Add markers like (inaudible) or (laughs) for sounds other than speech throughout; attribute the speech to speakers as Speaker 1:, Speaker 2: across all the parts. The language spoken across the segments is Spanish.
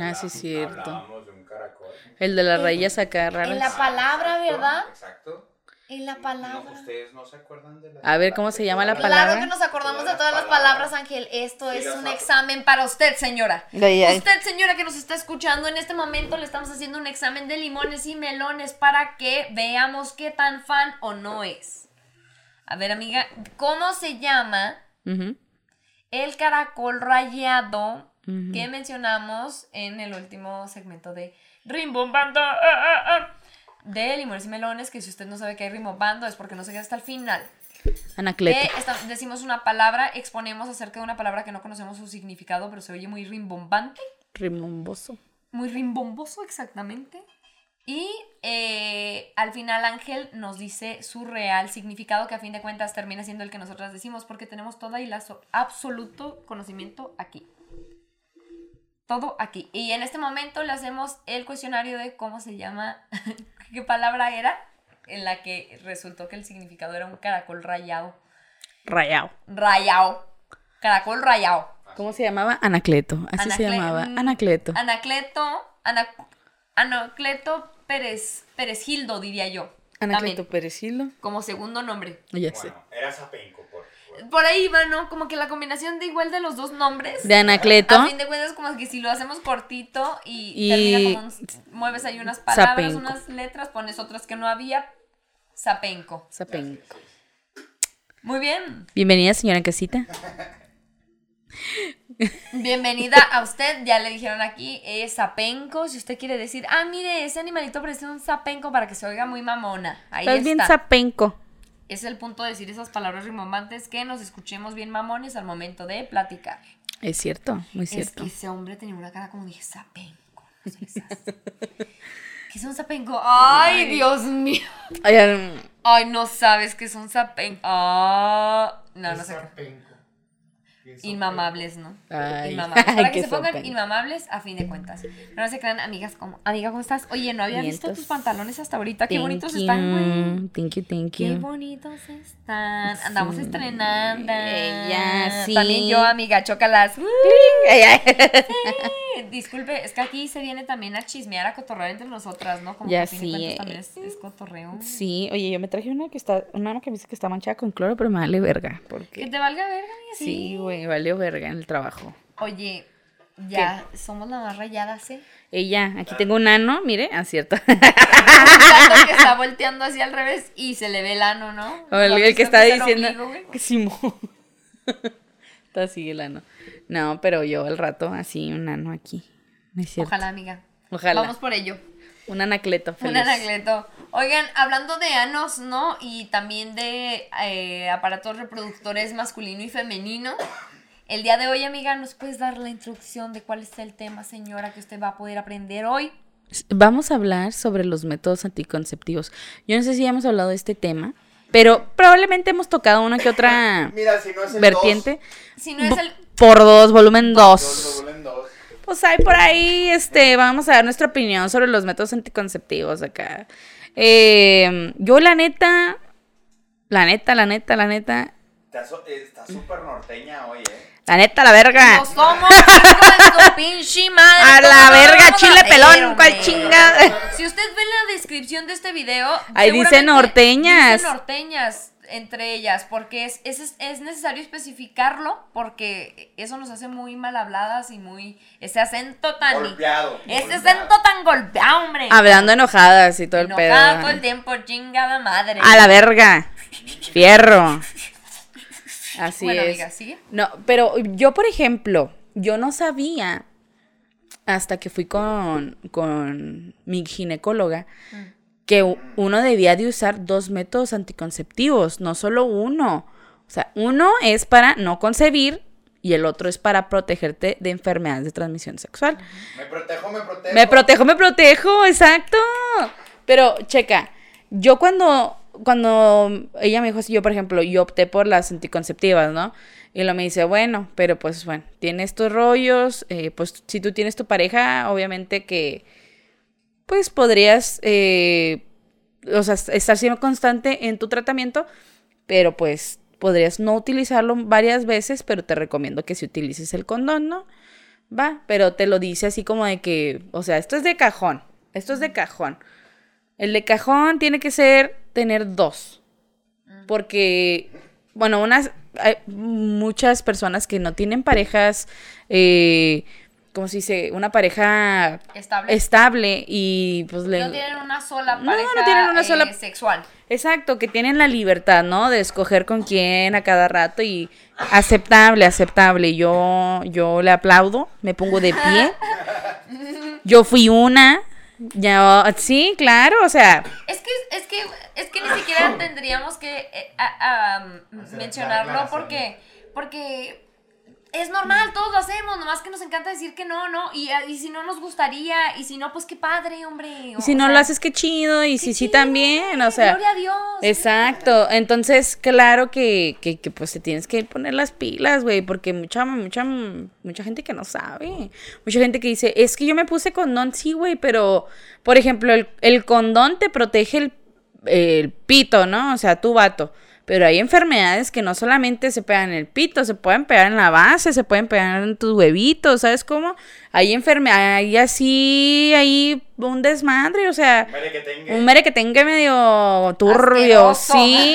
Speaker 1: Ah, sí, es cierto.
Speaker 2: Hablábamos de un caracol.
Speaker 1: El de las rayas acá
Speaker 3: En la
Speaker 1: raras.
Speaker 3: palabra, ¿verdad?
Speaker 2: Exacto.
Speaker 3: En la
Speaker 2: No,
Speaker 3: palabra.
Speaker 2: ustedes no se acuerdan de la
Speaker 1: A ver, ¿cómo se llama la
Speaker 3: Claro
Speaker 1: palabra?
Speaker 3: que nos acordamos de
Speaker 2: Todas las
Speaker 3: palabras,
Speaker 2: palabras.
Speaker 3: Ángel. Esto
Speaker 2: Sí,
Speaker 3: es un examen para usted, señora.
Speaker 1: Ay, ay.
Speaker 3: Usted, señora, que nos está escuchando, en este momento le estamos haciendo un examen de limones y melones para que veamos qué tan fan o no es. A ver, amiga, ¿cómo se llama el caracol rayado Que mencionamos en el último segmento de Rimbombando ah, ah, ah, de limones y melones? Que si usted no sabe qué es rimbombando es porque no se queda hasta el final.
Speaker 1: Anacleto.
Speaker 3: Que decimos una palabra, exponemos acerca de una palabra que no conocemos su significado, pero se oye muy rimbombante.
Speaker 1: Rimomboso.
Speaker 3: muy rimbomboso exactamente. Y eh, al final Ángel nos dice su real significado, que a fin de cuentas termina siendo el que nosotras decimos, porque tenemos toda y absoluto conocimiento aquí. Todo aquí. Y en este momento le hacemos el cuestionario de cómo se llama, (laughs) qué palabra era, en la que resultó que el significado era un caracol rayado.
Speaker 1: Rayado.
Speaker 3: Rayado. Caracol rayado.
Speaker 1: ¿Cómo se llamaba? Anacleto. Así se llamaba.
Speaker 3: mm,
Speaker 1: Anacleto.
Speaker 3: Anacleto, Ana- Anacleto Pérez, Pérez Gildo, diría yo.
Speaker 1: Anacleto
Speaker 3: También,
Speaker 1: Perecilo.
Speaker 3: como segundo nombre.
Speaker 1: Ya sé.
Speaker 2: Bueno, era Zapenco, por
Speaker 3: ahí va, ¿no? Como que la combinación de igual de los dos nombres.
Speaker 1: De Anacleto.
Speaker 3: A fin de cuentas, como que si lo hacemos cortito y,
Speaker 1: Y-
Speaker 3: termina como un- mueves ahí unas palabras,
Speaker 1: Zapenco.
Speaker 3: unas letras, pones otras que no había. Zapenco.
Speaker 1: Zapenco.
Speaker 3: Muy bien.
Speaker 1: Bienvenida, señora Casita.
Speaker 3: Bienvenida a usted. Ya le dijeron aquí, es Zapenco. Si usted quiere decir, ah, mire, ese animalito parece un Zapenco para que se oiga muy mamona. Ahí
Speaker 1: Estás bien
Speaker 3: está.
Speaker 1: Zapenco.
Speaker 3: Es el punto de decir esas palabras rimbombantes que nos escuchemos bien mamones al momento de platicar.
Speaker 1: Es cierto, muy
Speaker 3: Es
Speaker 1: cierto.
Speaker 3: que ese hombre tenía una cara como dije, Zapenco. No sé. ¿Qué es un Zapenco? Ay, Dios mío.
Speaker 1: Ay, ay,
Speaker 3: Ay, no sabes qué es un Zapenco. Ah, no, no sé. Inmamables, ¿no?
Speaker 1: Ay.
Speaker 3: Inmamables. (laughs) Para
Speaker 1: Ay,
Speaker 3: que
Speaker 1: qué
Speaker 3: se pongan inmamables a fin de cuentas. No se crean amigas como, amiga, ¿cómo estás? Oye, no había visto tus pantalones hasta ahorita. Qué
Speaker 1: thank
Speaker 3: bonitos
Speaker 1: you,
Speaker 3: están, güey.
Speaker 1: Thank you, thank
Speaker 3: Qué
Speaker 1: you.
Speaker 3: bonitos están. Andamos estrenando.
Speaker 1: Ella, sí.
Speaker 3: También yo, amiga, chócalas. (laughs) Sí, Disculpe, es que aquí se viene también a chismear, a cotorrear entre nosotras, ¿no? Como
Speaker 1: Ya
Speaker 3: que
Speaker 1: sí, eh.
Speaker 3: también es, es cotorreo.
Speaker 1: Sí, oye, yo me traje una que está, una camisa que está manchada con cloro, pero me vale verga.
Speaker 3: Que
Speaker 1: Porque
Speaker 3: te valga verga, amiga, sí.
Speaker 1: sí, güey, valió verga en el trabajo.
Speaker 3: Oye, ya somos las más rayadas, ¿eh?
Speaker 1: Ella, aquí tengo un ano, mire, ah, cierto. (laughs)
Speaker 3: Tanto que está volteando hacia al revés y se le ve el ano, ¿no?
Speaker 1: O el,
Speaker 3: ¿No has
Speaker 1: el que está diciendo
Speaker 3: ombligo, güey?
Speaker 1: que (laughs) Simón. está así el ano. No, pero yo al rato así un ano aquí. No es cierto.
Speaker 3: Ojalá, amiga.
Speaker 1: Ojalá.
Speaker 3: Vamos por ello.
Speaker 1: Un anacleto feliz.
Speaker 3: Un anacleto. Oigan, hablando de anos, ¿no? Y también de eh, aparatos reproductores masculino y femenino. El día de hoy, amiga, ¿nos puedes dar la introducción de cuál es el tema, señora, que usted va a poder aprender hoy?
Speaker 1: Vamos a hablar sobre los métodos anticonceptivos. Yo no sé si ya hemos hablado de este tema, pero probablemente hemos tocado una que otra (laughs)
Speaker 2: Mira, si no es el
Speaker 1: vertiente.
Speaker 3: Si no es el...
Speaker 1: Por dos, volumen
Speaker 2: dos,
Speaker 1: 2. Pues hay por ahí, este, vamos a dar nuestra opinión sobre los métodos anticonceptivos acá. Eh, yo la neta, la neta, la neta, la neta,
Speaker 2: Está Está súper norteña hoy, ¿eh?
Speaker 1: la neta, la verga.
Speaker 3: ¡No somos pinche madre!
Speaker 1: A la
Speaker 3: ¿Cómo no
Speaker 1: verga,
Speaker 3: a
Speaker 1: chile pelón, cual chinga.
Speaker 3: Si usted ve la descripción de este video,
Speaker 1: Ahí dice norteñas.
Speaker 3: dice norteñas entre ellas, porque es, es, es necesario especificarlo, porque eso nos hace muy mal habladas y muy... Ese acento tan...
Speaker 2: Golpeado.
Speaker 3: Ese
Speaker 2: golpeado.
Speaker 3: acento tan golpeado, hombre.
Speaker 1: Hablando enojadas y todo el
Speaker 3: Enojada
Speaker 1: pedo.
Speaker 3: todo el tiempo, chingada madre.
Speaker 1: A la verga. Fierro. Así
Speaker 3: Bueno,
Speaker 1: es.
Speaker 3: amiga, ¿sigue?
Speaker 1: No, pero yo, por ejemplo, yo no sabía hasta que fui con, con mi ginecóloga
Speaker 3: Mm.
Speaker 1: Que uno debía de usar dos métodos anticonceptivos, no solo uno. O sea, uno es para no concebir y el otro es para protegerte de enfermedades de transmisión sexual.
Speaker 2: Me protejo, me protejo.
Speaker 1: Me protejo, me protejo, exacto. Pero, checa, yo cuando, cuando ella me dijo así, yo por ejemplo, yo opté por las anticonceptivas, ¿no? Y lo me dice, bueno, pero pues bueno, tiene estos rollos, eh, pues si tú tienes tu pareja, obviamente que, pues podrías, eh, o sea, estar siendo constante en tu tratamiento, pero pues podrías no utilizarlo varias veces, pero te recomiendo que si utilices el condón, ¿no? va, pero te lo dice así como de que, o sea, esto es de cajón, esto es de cajón. El de cajón tiene que ser tener dos, porque, bueno, unas, hay muchas personas que no tienen parejas, eh, ¿cómo se dice? Una pareja
Speaker 3: Estable.
Speaker 1: estable y pues le...
Speaker 3: no tienen una sola
Speaker 1: No,
Speaker 3: pareja
Speaker 1: no tienen una
Speaker 3: eh,
Speaker 1: sola-
Speaker 3: sexual.
Speaker 1: Exacto, que tienen la libertad, ¿no? De escoger con quién a cada rato y aceptable, aceptable. Yo, yo le aplaudo, me pongo de pie. (laughs) Yo fui una, ya, sí, claro, o sea,
Speaker 3: Es que, es que, es que ni siquiera tendríamos que eh, a- mencionarlo porque, porque es normal, todos lo hacemos, nomás que nos encanta decir que no, no, y, y si no nos gustaría, y si no, pues qué padre, hombre.
Speaker 1: y si no lo haces, qué chido, y si sí también, o sea.
Speaker 3: Gloria a Dios.
Speaker 1: Exacto, entonces claro que, que, que, pues te tienes que poner las pilas, güey, porque mucha, mucha, mucha gente que no sabe, mucha gente que dice, es que yo me puse condón, sí, güey, pero, por ejemplo, el, el condón te protege el, el pito, ¿no? O sea, tu vato. Pero hay enfermedades que no solamente se pegan en el pito, se pueden pegar en la base, se pueden pegar en tus huevitos, ¿sabes cómo? Hay enfermedades, hay así, hay un desmadre, o sea,
Speaker 2: Mere que tenga.
Speaker 1: un mere que tenga medio turbio,
Speaker 3: Asqueroso.
Speaker 1: sí.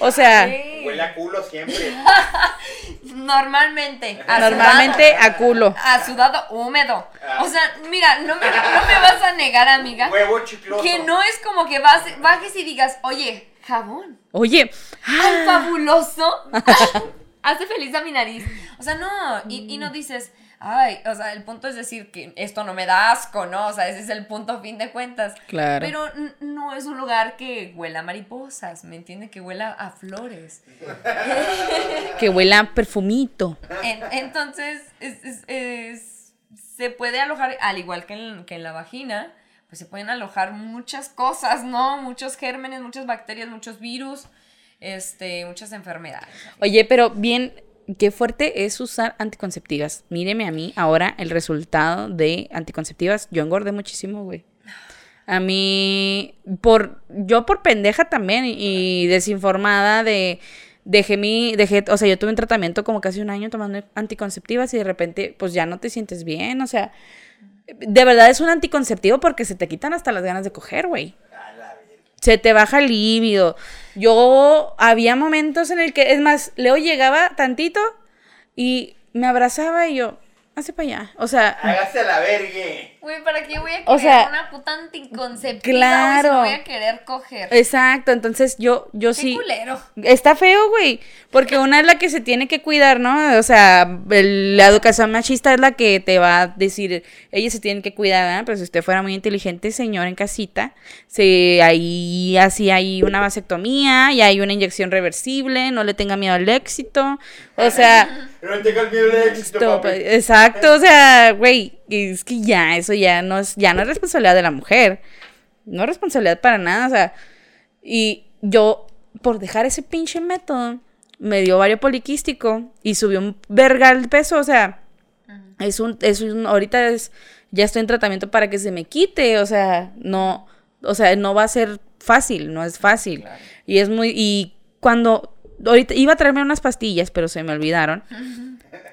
Speaker 1: O sea, (laughs)
Speaker 3: Sí.
Speaker 2: Huele a culo siempre. (laughs)
Speaker 3: Normalmente. a
Speaker 1: normalmente a culo.
Speaker 3: A sudado húmedo.
Speaker 2: Ah.
Speaker 3: O sea, mira, no me, no me vas a negar, amiga,
Speaker 2: Huevo chicloso.
Speaker 3: que no es como que vas, bajes y digas, oye, jabón.
Speaker 1: Oye,
Speaker 3: ¡Ay, fabuloso! (laughs) Hace feliz a mi nariz. O sea, no, y, y no dices, ay, o sea, el punto es decir que esto no me da asco, ¿no? O sea, ese es el punto fin de cuentas.
Speaker 1: Claro.
Speaker 3: Pero no es un lugar que huela a mariposas, ¿me entiende? Que huela a flores. (laughs)
Speaker 1: que huela a perfumito.
Speaker 3: En- entonces, es- es- es- se puede alojar, al igual que en, que en la vagina, pues se pueden alojar muchas cosas, ¿no? Muchos gérmenes, muchas bacterias, muchos virus, este, muchas enfermedades.
Speaker 1: Oye, pero bien, qué fuerte es usar anticonceptivas. Míreme a mí ahora el resultado de anticonceptivas. Yo engordé muchísimo, güey. A mí, por, yo por pendeja también y desinformada de, dejé mi, dejé, o sea, yo tuve un tratamiento como casi un año tomando anticonceptivas y de repente, pues ya no te sientes bien, o sea, de verdad es un anticonceptivo porque se te quitan hasta las ganas de coger, güey. Se te baja el líbido. Yo había momentos en el que, es más, Leo llegaba tantito y me abrazaba y yo, hace para allá. O sea,
Speaker 2: Hágase la vergue.
Speaker 3: Güey, ¿para qué voy a querer
Speaker 1: O sea,
Speaker 3: una puta anticonceptiva?
Speaker 1: claro.
Speaker 3: Si no voy a querer coger.
Speaker 1: exacto. Entonces yo, yo
Speaker 3: Qué
Speaker 1: sí.
Speaker 3: culero.
Speaker 1: Está feo, güey. Porque una es la que se tiene que cuidar, ¿no? O sea, el- la educación machista es la que te va a decir, ellos se tienen que cuidar, ¿no? Pero si usted fuera muy inteligente, señor, en casita, se, ahí así hay una vasectomía y hay una inyección reversible, no le tenga miedo al éxito. O sea,
Speaker 2: No tengas miedo de éxito, papi.
Speaker 1: exacto, o sea, güey, es que ya, eso ya no es, ya no es responsabilidad de la mujer. No es responsabilidad para nada, o sea, y yo, por dejar ese pinche método, me dio ovario poliquístico y subió un vergal de peso, o sea, es un, es un, ahorita es, ya estoy en tratamiento para que se me quite, o sea, no, o sea, no va a ser fácil, no es fácil. Y es muy, y cuando, ahorita iba a traerme unas pastillas, pero se me olvidaron.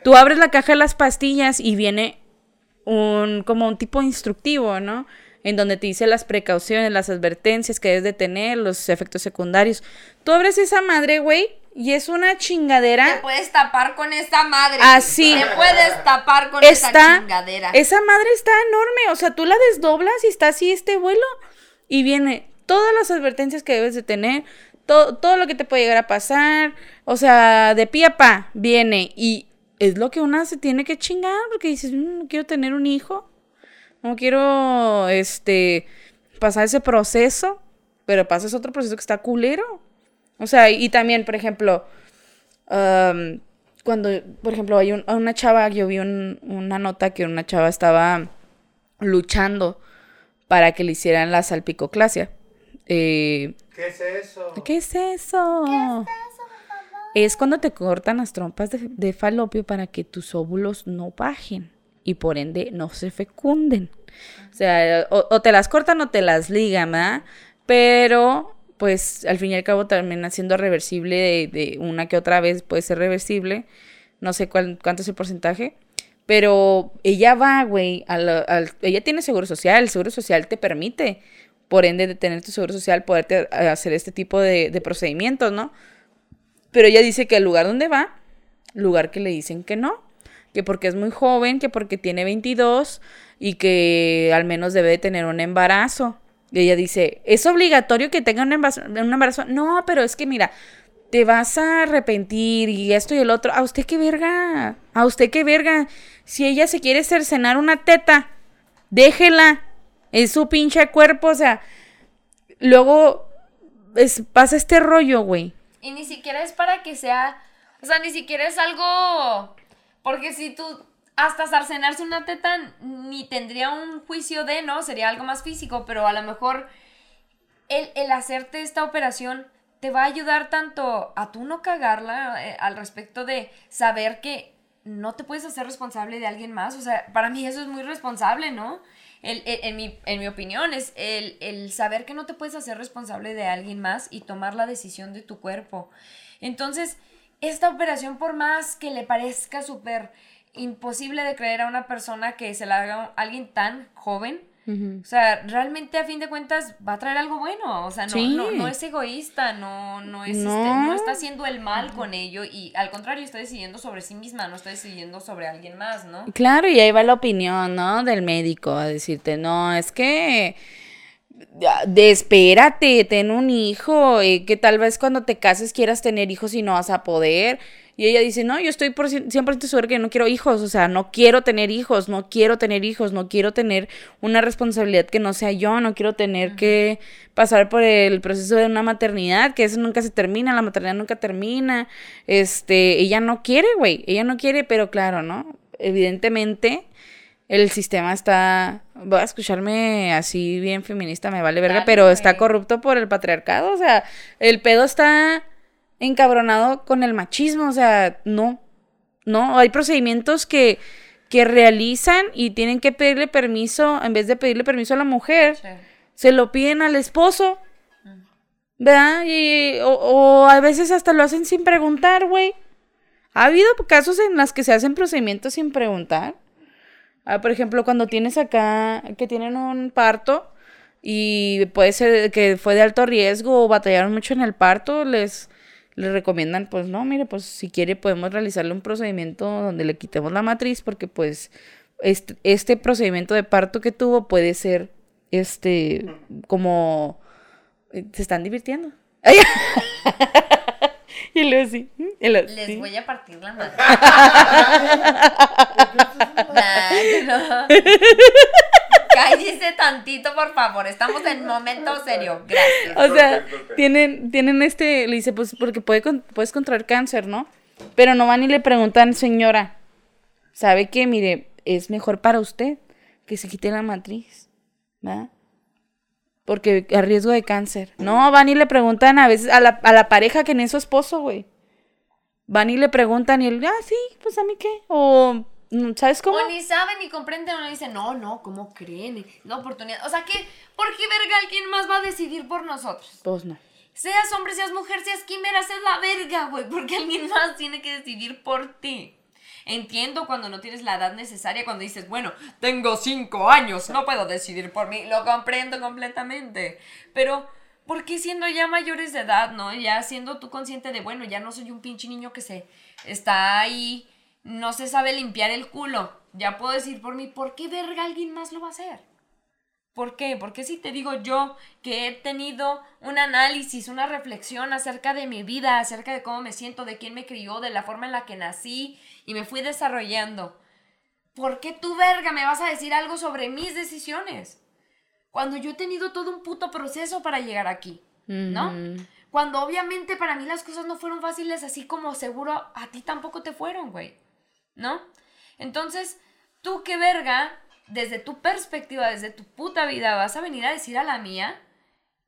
Speaker 1: Tú abres la caja de las pastillas y viene un, como un tipo instructivo, ¿no? En donde te dice las precauciones, las advertencias que debes de tener, los efectos secundarios. Tú abres esa madre, güey, y es una
Speaker 3: Te
Speaker 1: chingadera
Speaker 3: puedes tapar con esta madre.
Speaker 1: Así.
Speaker 3: Te puedes tapar con esa chingadera.
Speaker 1: esa madre está enorme, o sea, tú la desdoblas y está así este vuelo y viene todas las advertencias que debes de tener, todo, todo lo que te puede llegar a pasar, o sea, de pie a pa viene y es lo que una se tiene que chingar porque dices, "Mm, no quiero tener un hijo, no quiero, este, pasar ese proceso, pero pasas otro proceso que está culero. O sea, y también, por ejemplo, cuando, por ejemplo, hay un- una chava, yo vi un- una nota que una chava estaba luchando para que le hicieran la salpicoclasia. Eh,
Speaker 2: ¿Qué es eso?
Speaker 1: ¿Qué es eso? Es cuando te cortan las trompas de, falopio para que tus óvulos no bajen y por ende no se fecunden. O sea, o, te las cortan o te las ligan, ¿verdad? Pero, pues, al fin y al cabo termina siendo reversible de, una que otra vez puede ser reversible. No sé cuál, cuánto es el porcentaje. Pero ella va, güey, ella tiene seguro social, el seguro social te permite, por ende de tener tu seguro social, poderte hacer este tipo de, de procedimientos, ¿no? Pero ella dice que el lugar donde va, lugar que le dicen que no, que porque es muy joven, que porque tiene 22 y que al menos debe de tener un embarazo. Y ella dice, ¿es obligatorio que tenga un embarazo? un embarazo? No, pero es que mira, te vas a arrepentir y esto y el otro. ¿A usted qué verga? ¿A usted qué verga? Si ella se quiere cercenar una teta, déjela. Es su pinche cuerpo, o sea. Luego es, pasa este rollo, güey.
Speaker 3: Y ni siquiera es para que sea, o sea, ni siquiera es algo, porque si tú hasta sarcenarse una teta ni tendría un juicio de, ¿no? Sería algo más físico, pero a lo mejor el, el hacerte esta operación te va a ayudar tanto a tú no cagarla eh, al respecto de saber que no te puedes hacer responsable de alguien más. O sea, para mí eso es muy responsable, ¿no? El, el- en, mi, en mi opinión, es el, el saber que no te puedes hacer responsable de alguien más y tomar la decisión de tu cuerpo. Entonces, esta operación, por más que le parezca súper imposible de creer a una persona que se la haga alguien tan joven, o sea, realmente a fin de cuentas va a traer algo bueno. O sea, no,
Speaker 1: Sí.
Speaker 3: no, no es egoísta, no, no, es este,
Speaker 1: No.
Speaker 3: no está haciendo el mal con ello y al contrario está decidiendo sobre sí misma, no está decidiendo sobre alguien más, ¿no?
Speaker 1: Claro, y ahí va la opinión, ¿no? Del médico a decirte, no, es que espérate, ten un hijo, eh, que tal vez cuando te cases quieras tener hijos y no vas a poder. Y ella dice, no, yo estoy por cien- 100% segura que no quiero hijos, o sea, no quiero tener hijos, no quiero tener hijos, no quiero tener una responsabilidad que no sea yo, no quiero tener que pasar por el proceso de una maternidad, que eso nunca se termina, la maternidad nunca termina. Este, ella no quiere, güey, ella no quiere, pero claro, ¿no? Evidentemente el sistema está, voy a escucharme así bien feminista, me vale verga,
Speaker 3: Dale,
Speaker 1: pero está corrupto por el patriarcado, o sea, el pedo está encabronado con el machismo, o sea, no, no, hay procedimientos que, que realizan y tienen que pedirle permiso, en vez de pedirle permiso a la mujer, se lo piden al esposo, ¿verdad? Y, o, o a veces hasta lo hacen sin preguntar, güey. Ha habido casos en los que se hacen procedimientos sin preguntar. Ah, por ejemplo, cuando tienes acá que tienen un parto y puede ser que fue de alto riesgo o batallaron mucho en el parto, les, les recomiendan, pues no, mire, pues si quiere podemos realizarle un procedimiento donde le quitemos la matriz porque pues este, este procedimiento de parto que tuvo puede ser, este, como, eh, se están divirtiendo. (laughs) y luego sí. y luego
Speaker 3: Les
Speaker 1: sí.
Speaker 3: voy a partir la madre. (laughs) (laughs) Nah, no. Cállese tantito, por favor. Estamos en momento serio. Gracias.
Speaker 1: O sea, tienen, tienen este, le dice, pues porque puede, puedes contraer cáncer, ¿no? Pero no van y le preguntan, señora, ¿sabe qué? Mire, es mejor para usted que se quite la matriz, ¿verdad? Porque a riesgo de cáncer. No, van y le preguntan a veces a la, a la pareja que no es su esposo, güey. Van y le preguntan y él, ah, sí, pues a mí qué. O, ¿sabes cómo?
Speaker 3: O ni saben ni comprenden, o no dicen, no, no, ¿cómo creen? La oportunidad. O sea, que, ¿por qué verga alguien más va a decidir por nosotros?
Speaker 1: Pues no.
Speaker 3: Seas hombre, seas mujer, seas quimera, seas la verga, güey. Porque alguien más tiene que decidir por ti. Entiendo cuando no tienes la edad necesaria, cuando dices, bueno, tengo cinco años, no puedo decidir por mí. Lo comprendo completamente. Pero, ¿por qué siendo ya mayores de edad, no? Ya siendo tú consciente de, bueno, ya no soy un pinche niño que se está ahí, no se sabe limpiar el culo. Ya puedo decir por mí, ¿por qué verga alguien más lo va a hacer? ¿Por qué? Porque si te digo yo que he tenido un análisis, una reflexión acerca de mi vida, acerca de cómo me siento, de quién me crió, de la forma en la que nací y me fui desarrollando. ¿Por qué tú, verga, me vas a decir algo sobre mis decisiones? Cuando yo he tenido todo un puto proceso para llegar aquí, ¿no? Cuando obviamente para mí las cosas no fueron fáciles, así como seguro a ti tampoco te fueron, güey. ¿No? Entonces, tú qué verga, desde tu perspectiva, desde tu puta vida, vas a venir a decir a la mía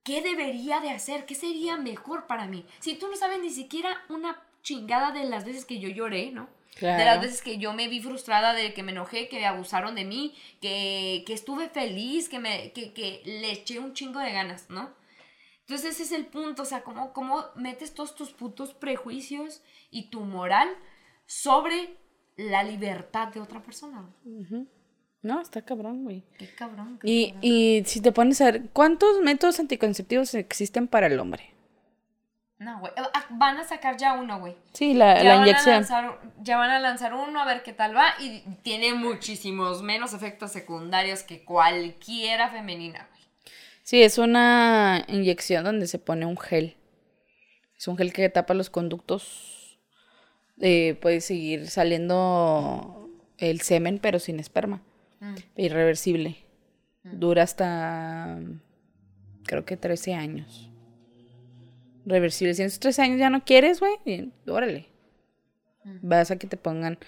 Speaker 3: qué debería de hacer, qué sería mejor para mí. Si tú no sabes ni siquiera una chingada de las veces que yo lloré, ¿no? De las
Speaker 1: Claro.
Speaker 3: veces que yo me vi frustrada, de que me enojé, que abusaron de mí, que, que estuve feliz, que, me, que, que le eché un chingo de ganas, ¿no? Entonces ese es el punto, o sea, cómo, cómo metes todos tus putos prejuicios y tu moral sobre la libertad de otra persona.
Speaker 1: No, está cabrón, güey.
Speaker 3: Qué cabrón. qué
Speaker 1: Y,
Speaker 3: cabrón.
Speaker 1: y si te pones a ver, ¿cuántos métodos anticonceptivos existen para el hombre?
Speaker 3: No, güey. Ah, Van a sacar ya uno, güey.
Speaker 1: Sí, la, inyección.
Speaker 3: lanzar- ya van a lanzar uno a ver qué tal va y tiene muchísimos menos efectos secundarios que cualquiera femenina, güey.
Speaker 1: Sí, es una inyección donde se pone un gel. Es un gel que tapa los conductos. Eh, puede seguir saliendo el semen, pero sin esperma.
Speaker 3: Mm.
Speaker 1: Irreversible. Dura hasta, creo que 13 años. Reversible. Si en esos 13 años ya no quieres, güey, órale. Vas a que te pongan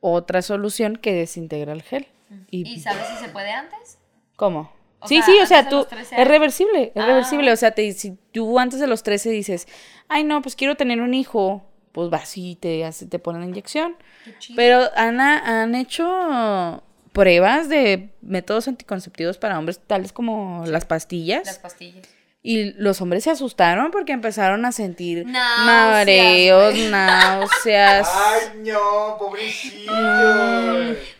Speaker 1: otra solución que desintegra el gel. Y,
Speaker 3: ¿Y sabes si se puede antes?
Speaker 1: ¿Cómo?
Speaker 3: O
Speaker 1: sí,
Speaker 3: sea,
Speaker 1: sí, o sea, tú,
Speaker 3: los 13
Speaker 1: es reversible, es
Speaker 3: Ah.
Speaker 1: reversible, o sea, te, si tú antes de los 13 dices, ay, no, pues quiero tener un hijo, pues vas y te, hace- te ponen la inyección. Pero han, han hecho pruebas de métodos anticonceptivos para hombres, tales como las pastillas,
Speaker 3: Las pastillas.
Speaker 1: y los hombres se asustaron porque empezaron a sentir
Speaker 3: Náuseas,
Speaker 1: mareos,
Speaker 3: güey.
Speaker 1: náuseas. (laughs)
Speaker 2: Ay, no, pobrecillo.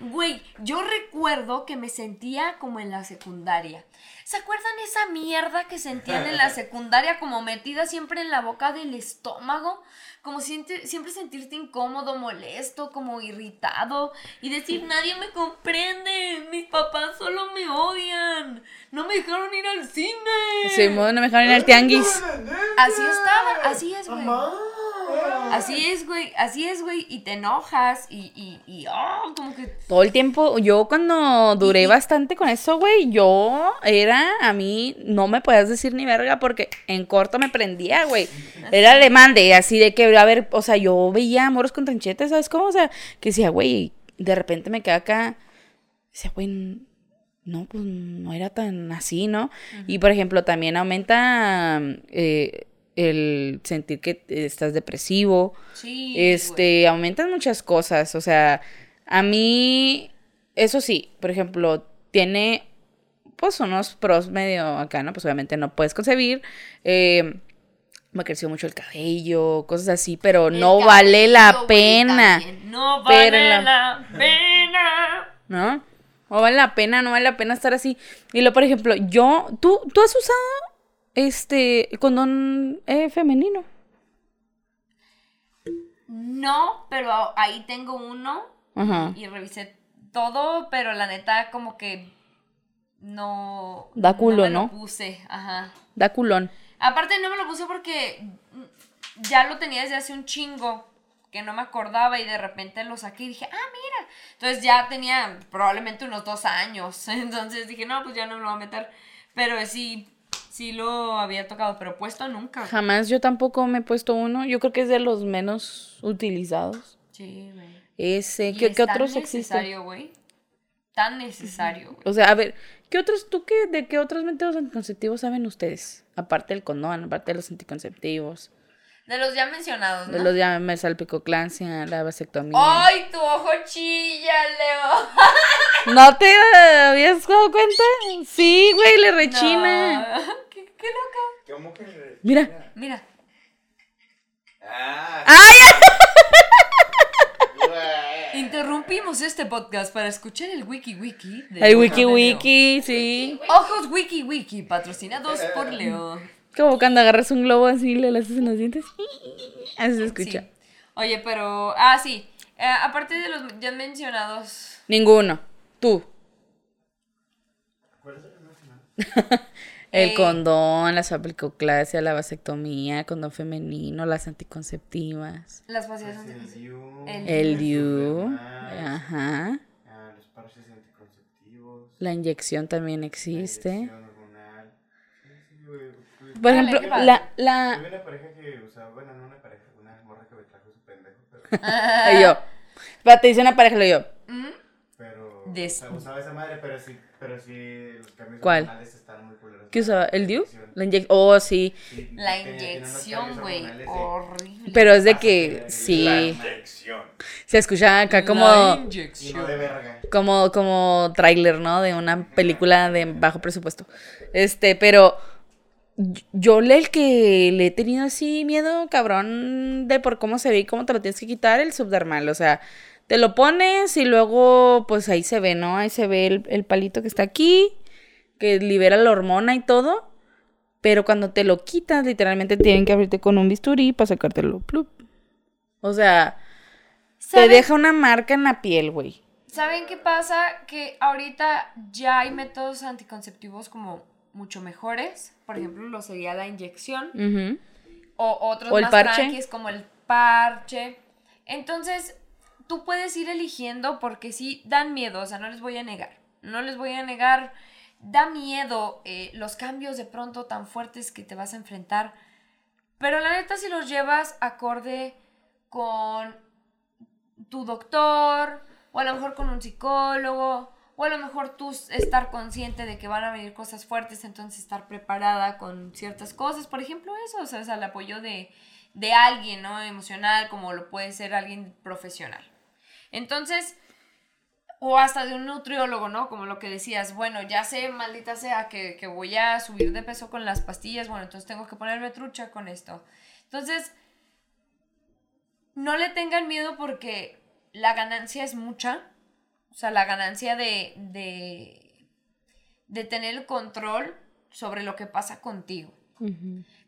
Speaker 3: Güey, yo recuerdo que me sentía como en la secundaria. ¿Se acuerdan esa mierda que sentían en la (laughs) secundaria como metida siempre en la boca del estómago? Como siente- siempre sentirte incómodo, molesto, como irritado y decir nadie me comprende, mis papás solo me odian, no me dejaron ir al cine.
Speaker 1: Sí, no me dejaron ir al tianguis.
Speaker 3: Así estaba, así es, güey.
Speaker 2: Mamá.
Speaker 3: Así es, güey, así es, güey, y te enojas y, y, y, oh, como que...
Speaker 1: Todo el tiempo, yo cuando duré bastante con eso, güey, yo era, a mí no me podías decir ni verga porque en corto me prendía, güey. Era alemán de así de que, a ver, o sea, yo veía amoros con tranchetes, ¿sabes cómo? O sea, que decía, güey, de repente me queda acá, decía, güey, no, pues no era tan así, ¿no? Y por ejemplo, también aumenta eh, el sentir que estás depresivo.
Speaker 3: Sí.
Speaker 1: Este, aumentan muchas cosas. O sea, a mí, eso sí, por ejemplo, tiene pues unos pros medio acá, ¿no? Pues obviamente no puedes concebir. eh, me creció mucho el cabello, cosas así, pero
Speaker 3: El
Speaker 1: no vale la pena.
Speaker 3: No vale
Speaker 1: la-
Speaker 3: la... pena.
Speaker 1: ¿no? No vale la pena, no vale la pena estar así. Y luego, por ejemplo, yo, ¿tú, tú has usado este condón eh, femenino?
Speaker 3: No, pero ahí tengo uno
Speaker 1: Ajá.
Speaker 3: y revisé todo, pero la neta como que no...
Speaker 1: Da culo,
Speaker 3: me lo
Speaker 1: ¿no?
Speaker 3: puse, ajá.
Speaker 1: Da culón.
Speaker 3: Aparte no me lo puse porque ya lo tenía desde hace un chingo que no me acordaba y de repente lo saqué y dije, ah, mira. Entonces ya tenía probablemente unos dos años. (laughs) Entonces dije, no, pues ya no me lo voy a meter. Pero sí, sí lo había tocado, pero puesto nunca.
Speaker 1: Jamás yo tampoco me he puesto uno. Yo creo que es de los menos utilizados.
Speaker 3: Sí, güey.
Speaker 1: Ese, ¿qué, qué
Speaker 3: tan
Speaker 1: otros existen?
Speaker 3: necesario, güey. Tan necesario, güey.
Speaker 1: O sea, a ver, ¿qué otros, tú qué, de qué otros métodos anticonceptivos saben ustedes? Aparte del condón, aparte de los anticonceptivos,
Speaker 3: De los ya mencionados, ¿no?
Speaker 1: de los ya me salpicoclancia, la vasectomía.
Speaker 3: ¡Ay, tu ojo chilla, Leo! (laughs)
Speaker 1: ¿No te habías dado cuenta? Sí, güey, le rechina.
Speaker 3: No. ¿Qué, qué loca.
Speaker 2: ¿Cómo que?
Speaker 1: Mira.
Speaker 3: Mira,
Speaker 2: Ah,
Speaker 1: ¡Ay! (laughs)
Speaker 2: güey.
Speaker 3: interrumpimos este podcast para escuchar el wiki wiki. del
Speaker 1: El wiki
Speaker 3: de Leo.
Speaker 1: wiki, sí.
Speaker 3: Ojos wiki wiki, patrocinados por Leo.
Speaker 1: Como cuando agarras un globo así y le haces en los dientes. Así se escucha.
Speaker 3: Sí. Oye, pero. Ah, sí. Eh, aparte de los ya mencionados.
Speaker 1: Ninguno. Tú. El (laughs)
Speaker 3: Eh.
Speaker 1: condón, la salpicoclasia, la vasectomía, condón femenino, las anticonceptivas,
Speaker 3: Las pastillas
Speaker 2: El
Speaker 3: anticonceptivas.
Speaker 2: DIU.
Speaker 3: El-
Speaker 1: el DIU, ajá,
Speaker 2: Ah, los parches anticonceptivos.
Speaker 1: la inyección también
Speaker 2: la
Speaker 1: existe.
Speaker 2: inyección hormonal. Sí, sí, güey, güey.
Speaker 1: Por ejemplo, la, la,
Speaker 2: Tuve una pareja que usaba, bueno, no una pareja, una morra que me trajo su pendejo, pero, (laughs)
Speaker 1: y yo, espérate, dice una pareja, le digo, (laughs)
Speaker 3: ¿Mm?
Speaker 2: pero
Speaker 3: Des-
Speaker 2: o sea, usaba esa madre, pero sí, pero sí los cambios
Speaker 1: ¿Cuál?
Speaker 2: hormonales están muy culeros.
Speaker 1: ¿qué usaba? ¿El DIU? La inyección, oh, sí,
Speaker 2: Sí,
Speaker 3: La inyección, güey. Horrible.
Speaker 1: pero es de
Speaker 2: Pásate
Speaker 1: que, sí,
Speaker 2: La inyección.
Speaker 1: se escucha acá
Speaker 3: La
Speaker 1: como,
Speaker 2: de
Speaker 3: inyección.
Speaker 2: verga.
Speaker 1: como, como tráiler, ¿no? De una película de bajo presupuesto. Este, pero yo le el que le he tenido así miedo, cabrón, de por cómo se ve y cómo te lo tienes que quitar, el subdermal. O sea, Te lo pones y luego, pues ahí se ve, ¿no? Ahí se ve el, el palito que está aquí, que libera la hormona y todo. Pero cuando te lo quitas, literalmente tienen que abrirte con un bisturí para sacártelo. Plup. O sea, te
Speaker 3: ¿Saben-
Speaker 1: deja una marca en la piel, güey.
Speaker 3: ¿Saben qué pasa? Que ahorita ya hay métodos anticonceptivos como mucho mejores. Por ejemplo, lo sería la inyección. O otros
Speaker 1: O el
Speaker 3: más
Speaker 1: parche.
Speaker 3: como el parche. Entonces, tú puedes ir eligiendo porque sí dan miedo, o sea, no les voy a negar. No les voy a negar. Da miedo eh, los cambios de pronto tan fuertes que te vas a enfrentar. Pero la neta, si los llevas acorde con tu doctor, o a lo mejor con un psicólogo, o a lo mejor tú estar consciente de que van a venir cosas fuertes, entonces estar preparada con ciertas cosas. Por ejemplo, eso, o sea, es el apoyo de, de alguien, ¿no? Emocional, como lo puede ser alguien profesional. Entonces, o hasta de un nutriólogo, ¿no? Como lo que decías, bueno, ya sé, maldita sea, que, que voy a subir de peso con las pastillas, bueno, entonces tengo que ponerme trucha con esto. Entonces, no le tengan miedo porque la ganancia es mucha. O sea, la ganancia de, de, de tener el control sobre lo que pasa contigo.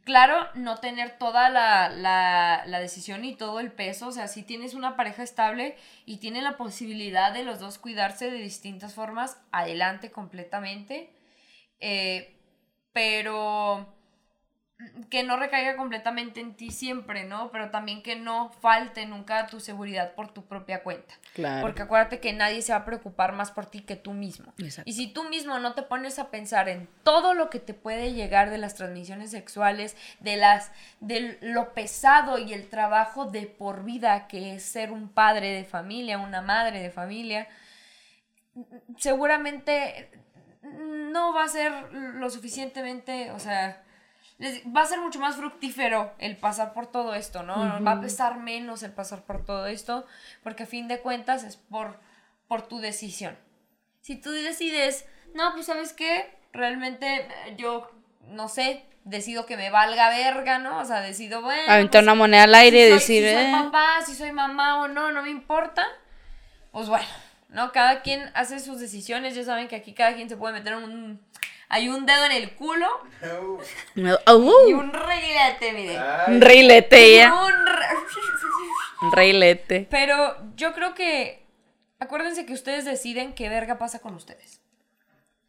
Speaker 3: Claro, no tener toda la, la, decisión y todo el peso. O sea, si tienes una pareja estable y tienen la posibilidad de los dos cuidarse de distintas formas, adelante completamente. Eh, pero que no recaiga completamente en ti siempre, ¿no? Pero también que no falte nunca tu seguridad por tu propia cuenta.
Speaker 1: Claro.
Speaker 3: Porque acuérdate que nadie se va a preocupar más por ti que tú mismo.
Speaker 1: Exacto.
Speaker 3: Y si tú mismo no te pones a pensar en todo lo que te puede llegar de las transmisiones sexuales, de las de lo pesado y el trabajo de por vida que es ser un padre de familia, una madre de familia, seguramente no va a ser lo suficientemente, o sea, va a ser mucho más fructífero el pasar por todo esto, ¿no? Va a pesar menos el pasar por todo esto, porque a fin de cuentas es por, por tu decisión. Si tú decides, no, pues sabes qué, realmente eh, yo, no sé, decido que me valga verga, ¿no? O sea, decido, bueno.
Speaker 1: Aventar
Speaker 3: pues,
Speaker 1: una moneda al aire y
Speaker 3: si soy-
Speaker 1: decir,
Speaker 3: si soy
Speaker 1: eh,
Speaker 3: papá, si soy mamá o no, no me importa. Pues bueno, ¿no? Cada quien hace sus decisiones. Ya saben que aquí cada quien se puede meter un. Hay un dedo en el culo
Speaker 2: No. (laughs)
Speaker 1: uh,
Speaker 3: y un reguilete, mire.
Speaker 1: Un reilete ya.
Speaker 3: Un re-
Speaker 1: Un reilete.
Speaker 3: Pero yo creo que. Acuérdense que ustedes deciden qué verga pasa con ustedes.